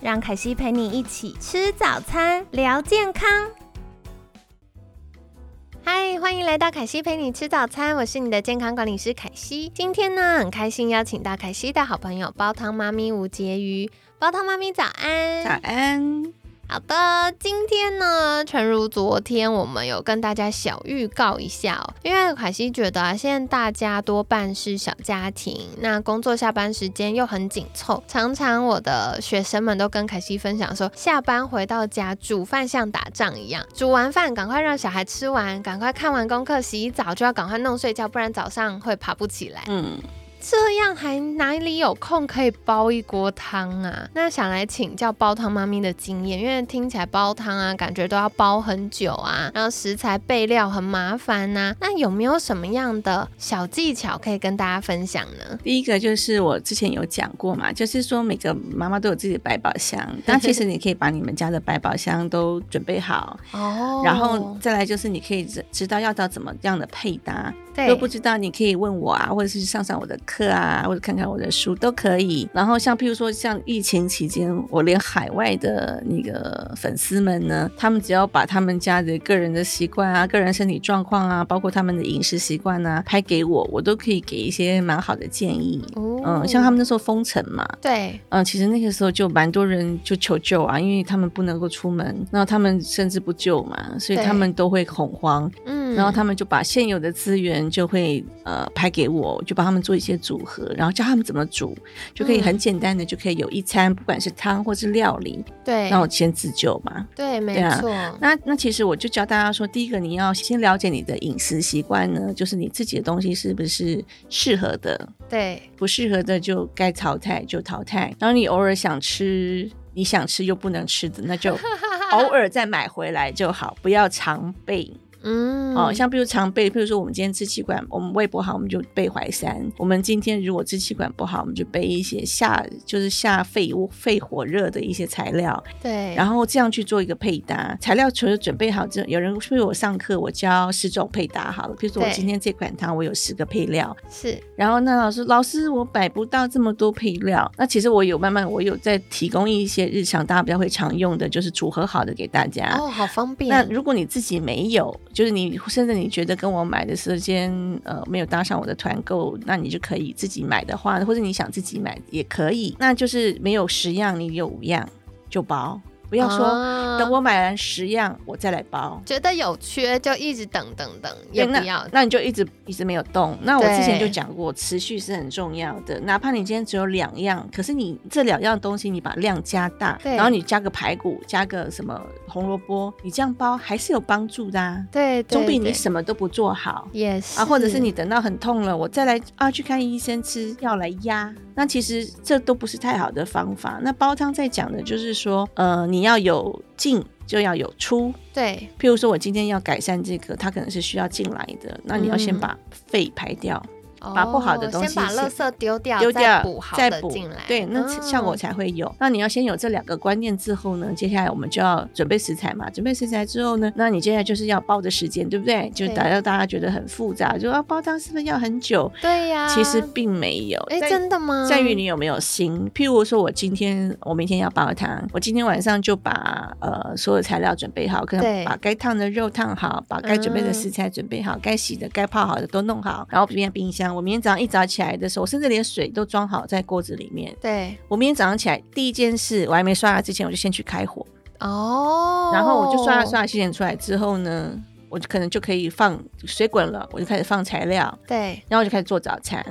让凯西陪你一起吃早餐，聊健康。嗨，欢迎来到凯西陪你吃早餐，我是你的健康管理师凯西。今天呢，很开心邀请到凯西的好朋友煲汤妈咪吴婕妤。煲汤妈咪早安，早安。好的，今天呢，诚如昨天，我们有跟大家小预告一下哦。因为凯西觉得啊，现在大家多半是小家庭，那工作下班时间又很紧凑，常常我的学生们都跟凯西分享说，下班回到家煮饭像打仗一样，煮完饭赶快让小孩吃完，赶快看完功课，洗澡就要赶快弄睡觉，不然早上会爬不起来。嗯。这样还哪里有空可以煲一锅汤啊？那想来请教煲汤妈咪的经验，因为听起来煲汤啊，感觉都要煲很久啊，然后食材备料很麻烦呐。那有没有什么样的小技巧可以跟大家分享呢？第一个就是我之前有讲过嘛，就是说每个妈妈都有自己的百宝箱，那其实你可以把你们家的百宝箱都准备好哦，然后再来就是你可以知知道要到怎么样的配搭。对都不知道，你可以问我啊，或者是上上我的课啊，或者看看我的书都可以。然后像譬如说，像疫情期间，我连海外的那个粉丝们呢，他们只要把他们家的个人的习惯啊、个人身体状况啊，包括他们的饮食习惯啊，拍给我，我都可以给一些蛮好的建议。嗯，像他们那时候封城嘛，对，嗯，其实那个时候就蛮多人就求救啊，因为他们不能够出门，那他们甚至不救嘛，所以他们都会恐慌。嗯，然后他们就把现有的资源。就会呃拍给我，就帮他们做一些组合，然后教他们怎么煮，就可以很简单的就可以有一餐，不管是汤或是料理。对，那我先自救嘛。对，没错。那那其实我就教大家说，第一个你要先了解你的饮食习惯呢，就是你自己的东西是不是适合的。对，不适合的就该淘汰就淘汰。然后你偶尔想吃，你想吃又不能吃的，那就偶尔再买回来就好，不要常备。嗯，哦，像比如常备，比如说我们今天支气管我们胃不好，我们就备淮山。我们今天如果支气管不好，我们就备一些下就是下肺肺火热的一些材料。对，然后这样去做一个配搭。材料除了准备好之后，有人比如我上课我教十种配搭好了，比如说我今天这款汤我有十个配料。是，然后那老师老师我摆不到这么多配料，那其实我有慢慢我有在提供一些日常大家比较会常用的，就是组合好的给大家。哦，好方便。那如果你自己没有。就是你，甚至你觉得跟我买的时间，呃，没有搭上我的团购，那你就可以自己买的话，或者你想自己买也可以。那就是没有十样，你有五样就包。不要说等我买完十样我再来包，觉得有缺就一直等等等，也不要，那你就一直一直没有动。那我之前就讲过，持续是很重要的。哪怕你今天只有两样，可是你这两样东西你把量加大，然后你加个排骨，加个什么红萝卜，你这样包还是有帮助的。对，总比你什么都不做好。也是啊，或者是你等到很痛了，我再来啊去看医生吃药来压。那其实这都不是太好的方法。那煲汤在讲的就是说，呃，你要有进就要有出。对，譬如说我今天要改善这个，它可能是需要进来的，那你要先把肺排掉。把不好的东西先把垃圾丢掉，丢掉再补进来，对，那效果才会有。那你要先有这两个观念之后呢，接下来我们就要准备食材嘛。准备食材之后呢，那你接下来就是要煲的时间，对不对？就达到大家觉得很复杂，就要煲汤是不是要很久？对呀，其实并没有。哎，真的吗？在于你有没有心。譬如说，我今天我明天要煲汤，我今天晚上就把呃所有材料准备好，可能把该烫的肉烫好，把该准备的食材准备好，该洗的、该泡好的都弄好，然后冰在冰箱。我明天早上一早。起来的时候，我甚至连水都装好在锅子里面。对，我明天早上起来第一件事，我还没刷牙之前，我就先去开火。哦，然后我就刷牙刷牙洗脸出来之后呢，我就可能就可以放水滚了，我就开始放材料。对，然后我就开始做早餐，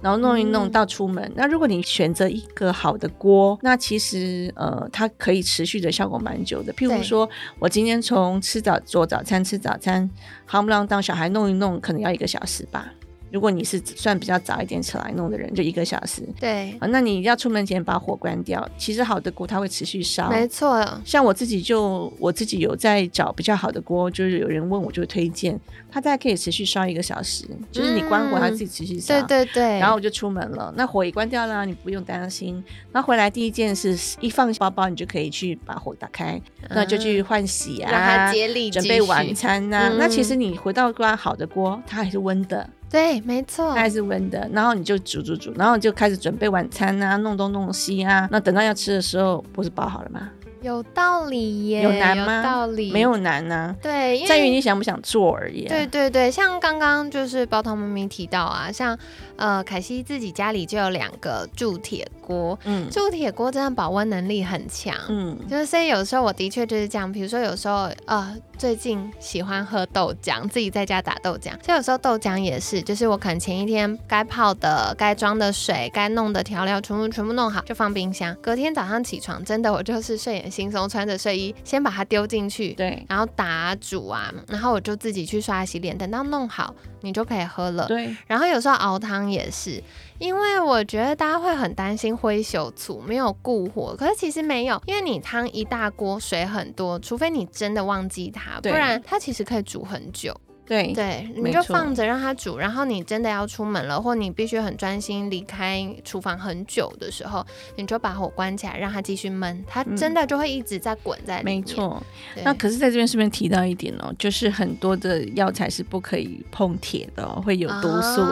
然后弄一弄到出门。那如果你选择一个好的锅，那其实呃，它可以持续的效果蛮久的。譬如说，我今天从吃早做早餐吃早餐，夯不啷当小孩弄一弄，可能要一个小时吧。如果你是算比较早一点起来弄的人，就一个小时。对，啊，那你要出门前把火关掉。其实好的锅它会持续烧，没错。像我自己就我自己有在找比较好的锅，就是有人问我就推荐，它大概可以持续烧一个小时，就是你关火它自己持续烧。对对对。然后我就出门了，那火也关掉了，你不用担心。那回来第一件事一放包包，你就可以去把火打开，那就去换洗啊，让它接力准备晚餐呐。那其实你回到关好的锅，它还是温的。对，没错，还是温的，然后你就煮煮煮，然后就开始准备晚餐啊，弄东弄西啊。那等到要吃的时候，不是包好了吗？有道理耶，有难吗？道理没有难呐，对，在于你想不想做而已。对对对，像刚刚就是包汤妈咪提到啊，像呃凯西自己家里就有两个铸铁锅，嗯，铸铁锅真的保温能力很强，嗯，就是所以有时候我的确就是这样，比如说有时候呃最近喜欢喝豆浆，自己在家打豆浆，所以有时候豆浆也是，就是我可能前一天该泡的、该装的水、该弄的调料全部全部弄好就放冰箱，隔天早上起床真的我就是睡眼。惺忪穿着睡衣，先把它丢进去，对，然后打煮啊，然后我就自己去刷洗脸，等到弄好，你就可以喝了。对，然后有时候熬汤也是，因为我觉得大家会很担心灰朽醋没有固火，可是其实没有，因为你汤一大锅，水很多，除非你真的忘记它，不然它其实可以煮很久。对对，你就放着让它煮，然后你真的要出门了，或你必须很专心离开厨房很久的时候，你就把火关起来，让它继续焖，它真的就会一直在滚在里面。没错，那可是在这边顺便提到一点哦，就是很多的药材是不可以碰铁的，会有毒素，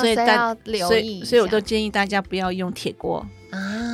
所以要留意。所以我都建议大家不要用铁锅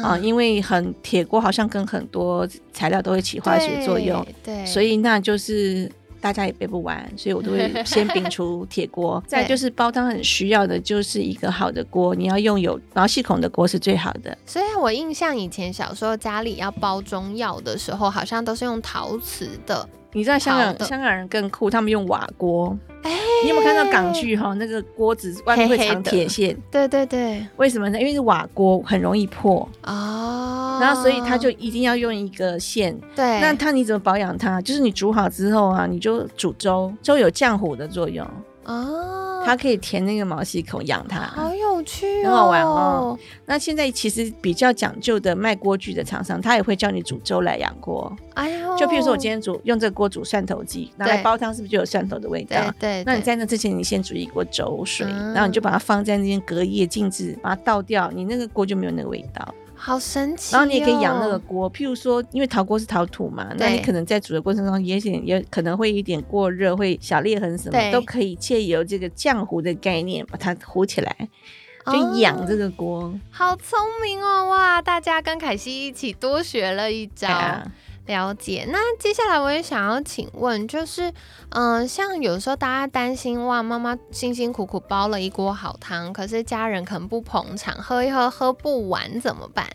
啊，因为很铁锅好像跟很多材料都会起化学作用，对，所以那就是。大家也背不完，所以我都会 先摒除铁锅。再就是煲汤很需要的就是一个好的锅，你要用有毛细孔的锅是最好的。所以我印象以前小时候家里要煲中药的时候，好像都是用陶瓷的。你知道香港香港人更酷，他们用瓦锅。哎，你有没有看到港剧哈？那个锅子外面会藏铁线。对对对，为什么呢？因为是瓦锅很容易破哦，然后所以它就一定要用一个线。对，那它你怎么保养它？就是你煮好之后啊，你就煮粥，粥有降火的作用。哦，它可以填那个毛细孔养它，好有趣，很好玩哦。那现在其实比较讲究的卖锅具的厂商，他也会教你煮粥来养锅。哎呦，就譬如说我今天煮用这个锅煮蒜头鸡，拿来煲汤，是不是就有蒜头的味道？对。那你在那之前，你先煮一锅粥水，然后你就把它放在那边隔夜静置，把它倒掉，你那个锅就没有那个味道。好神奇！然后你也可以养那个锅，譬如说，因为陶锅是陶土嘛，那你可能在煮的过程中，也许也可能会一点过热，会小裂痕什么，都可以借由这个浆糊的概念把它糊起来，就养这个锅。好聪明哦！哇，大家跟凯西一起多学了一招。了解，那接下来我也想要请问，就是，嗯，像有时候大家担心哇，妈妈辛辛苦苦煲了一锅好汤，可是家人可能不捧场，喝一喝喝不完怎么办？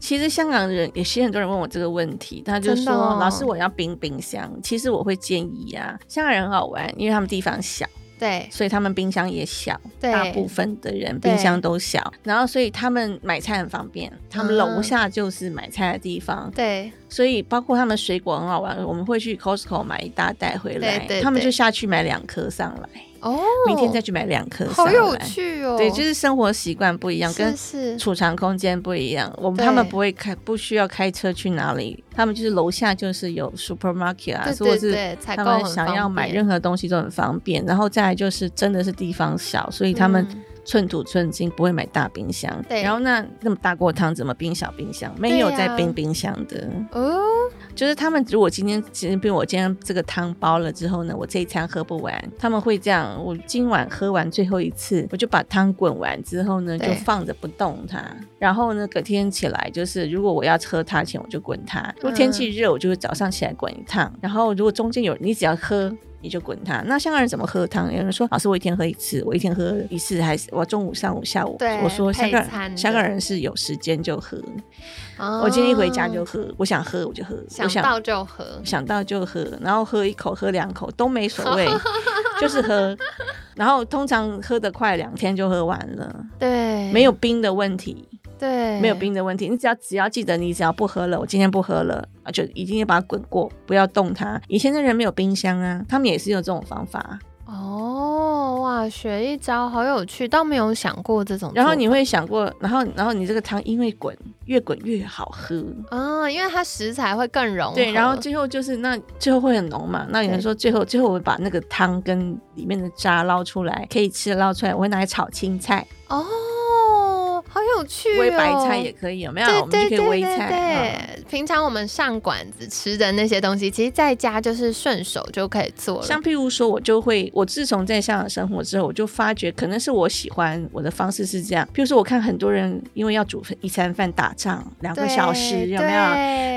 其实香港人也是很多人问我这个问题，他就说老师我要冰冰箱，其实我会建议啊，香港人很好玩，因为他们地方小。对，所以他们冰箱也小，大部分的人冰箱都小，然后所以他们买菜很方便，他们楼下就是买菜的地方。对，所以包括他们水果很好玩，我们会去 Costco 买一大袋回来，他们就下去买两颗上来。哦，明天再去买两颗，好有趣哦！对，就是生活习惯不一样，跟储藏空间不一样。我们他们不会开，不需要开车去哪里，他们就是楼下就是有 supermarket 啊，或者是他们想要买任何东西都很方便。然后再来就是真的是地方小，所以他们。寸土寸金，不会买大冰箱。对，然后那那么大锅汤怎么冰小冰箱？没有在冰冰箱的。哦，就是他们如果今天，其实比如我今天这个汤煲了之后呢，我这一餐喝不完，他们会这样：我今晚喝完最后一次，我就把汤滚完之后呢，就放着不动它。然后呢，隔天起来就是，如果我要喝它前，我就滚它。如果天气热，我就会早上起来滚一趟。然后如果中间有，你只要喝。你就滚它。那香港人怎么喝汤？有人说老师，我一天喝一次，我一天喝一次，还是我中午、上午、下午？我说香港香港人是有时间就喝。我今天一回家就喝，我想喝我就喝，想到就喝，想到就喝，然后喝一口、喝两口都没所谓，就是喝。然后通常喝得快，两天就喝完了。对，没有冰的问题。对，没有冰的问题，你只要只要记得，你只要不喝了，我今天不喝了啊，就一定要把它滚过，不要动它。以前的人没有冰箱啊，他们也是用这种方法。哦，哇，学一招好有趣，倒没有想过这种。然后你会想过，然后然后你这个汤因为滚越滚越好喝啊，因为它食材会更融。对，然后最后就是那最后会很浓嘛。那有人说最后最后我会把那个汤跟里面的渣捞出来，可以吃的捞出来，我会拿来炒青菜。哦。好有趣哦！微白菜也可以，有没有？我们就可以微菜。对，平常我们上馆子吃的那些东西，其实在家就是顺手就可以做了。像譬如说，我就会，我自从在香港生活之后，我就发觉，可能是我喜欢我的方式是这样。譬如说，我看很多人因为要煮一餐饭打仗两个小时，有没有？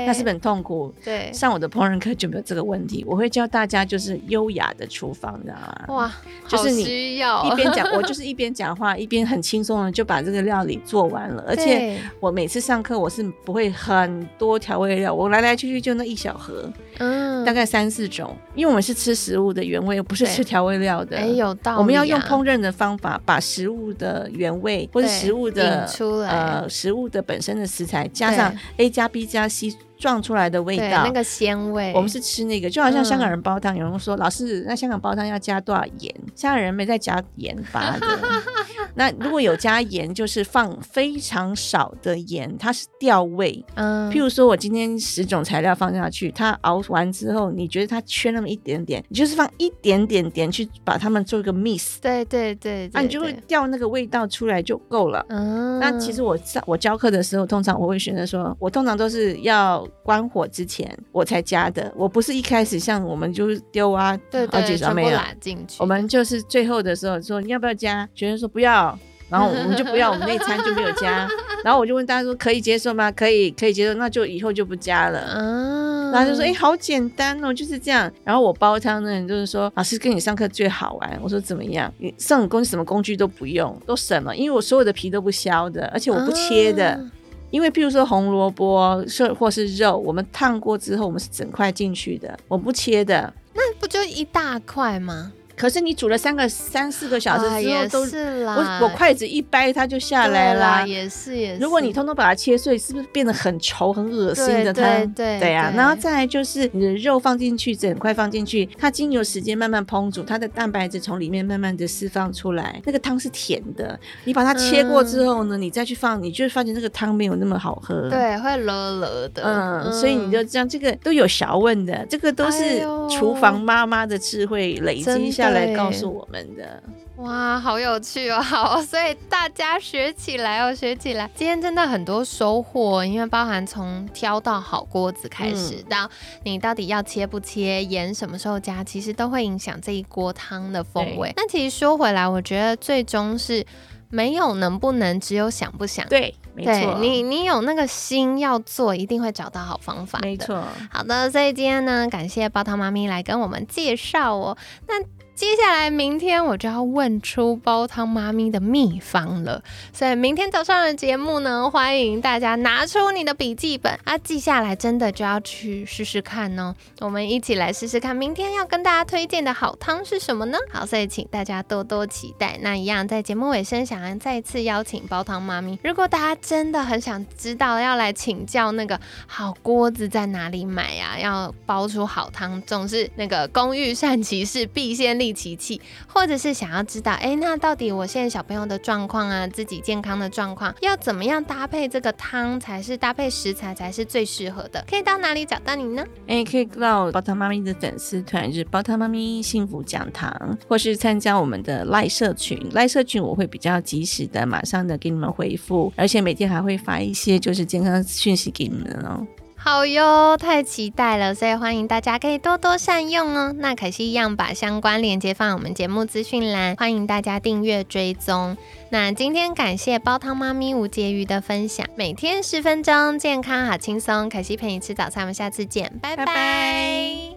那是很痛苦。对，上我的烹饪课就没有这个问题。我会教大家就是优雅的厨房，知道吗？哇，就是你一边讲，我就是一边讲话，一边很轻松的就把这个料理。做完了，而且我每次上课我是不会很多调味料，我来来去去就那一小盒，嗯，大概三四种，因为我们是吃食物的原味，不是吃调味料的。哎，有道理。我们要用烹饪的方法，把食物的原味或者食物的呃食物的本身的食材加上 A 加 B 加 C。撞出来的味道，那个鲜味。我们是吃那个，就好像香港人煲汤，有人说老师，那香港煲汤要加多少盐？香港人没在加盐吧？那如果有加盐，就是放非常少的盐，它是调味。嗯，譬如说我今天十种材料放下去，它熬完之后，你觉得它缺那么一点点，你就是放一点点点去把它们做一个 miss。对对对，那你就会调那个味道出来就够了。嗯，那其实我上我教课的时候，通常我会选择说，我通常都是要。关火之前我才加的，我不是一开始像我们就是丢啊，对对，全部拉进去。我们就是最后的时候说你要不要加，学生说不要，然后我们就不要，我们那餐就没有加。然后我就问大家说可以接受吗？可以，可以接受，那就以后就不加了。嗯，然后就说哎，好简单哦，就是这样。然后我煲汤的人就是说老师跟你上课最好玩。我说怎么样？你上工什么工具都不用，都省了，因为我所有的皮都不削的，而且我不切的。因为譬如说红萝卜是或是肉，我们烫过之后，我们是整块进去的，我不切的。那不就一大块吗？可是你煮了三个三四个小时之后，都是我我筷子一掰它就下来啦，也是也是。如果你通通把它切碎，是不是变得很稠很恶心的汤？对对呀。然后再来就是你的肉放进去，整块放进去，它经由时间慢慢烹煮，它的蛋白质从里面慢慢的释放出来，那个汤是甜的。你把它切过之后呢，你再去放，你就会发现那个汤没有那么好喝。对，会了了的。嗯，所以你就这样，这个都有学问的，这个都是厨房妈妈的智慧累积下。来告诉我们的哇，好有趣哦！好，所以大家学起来哦，学起来。今天真的很多收获，因为包含从挑到好锅子开始，到你到底要切不切，盐什么时候加，其实都会影响这一锅汤的风味。那其实说回来，我觉得最终是没有能不能，只有想不想。对，没错。你你有那个心要做，一定会找到好方法。没错。好的，所以今天呢，感谢煲汤妈咪来跟我们介绍哦。那接下来明天我就要问出煲汤妈咪的秘方了，所以明天早上的节目呢，欢迎大家拿出你的笔记本啊，记下来，真的就要去试试看哦。我们一起来试试看，明天要跟大家推荐的好汤是什么呢？好，所以请大家多多期待。那一样在节目尾声，想要再次邀请煲汤妈咪，如果大家真的很想知道，要来请教那个好锅子在哪里买呀？要煲出好汤，总是那个工欲善其事，必先利。奇器，或者是想要知道，哎，那到底我现在小朋友的状况啊，自己健康的状况，要怎么样搭配这个汤才是搭配食材才是最适合的？可以到哪里找到你呢？哎，可以到煲汤妈咪的粉丝团，就是煲汤妈咪幸福讲堂，或是参加我们的赖社群，赖社群我会比较及时的，马上的给你们回复，而且每天还会发一些就是健康讯息给你们哦。好哟，太期待了，所以欢迎大家可以多多善用哦。那可惜一样把相关链接放我们节目资讯栏，欢迎大家订阅追踪。那今天感谢煲汤妈咪吴婕妤的分享，每天十分钟，健康好轻松。可惜陪你吃早餐，我们下次见，拜拜。